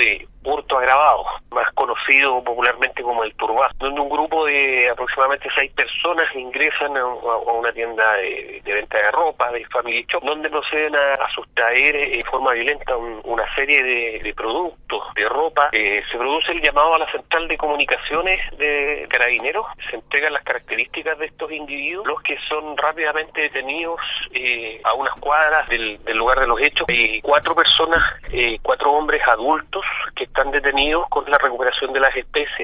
de hurto agravado, más conocido popularmente como el turbazo, donde un grupo de aproximadamente seis personas ingresan a, una tienda de, venta de ropa, de Family Shop, donde proceden a, sustraer eh, en forma violenta una serie de, productos, de ropa. Eh, se produce el llamado a la central de comunicaciones de carabineros, se entregan las características de estos individuos, los que son rápidamente detenidos eh, a unas cuadras del, lugar de los hechos. Hay cuatro personas, cuatro hombres adultos que están detenidos con la recuperación de las especies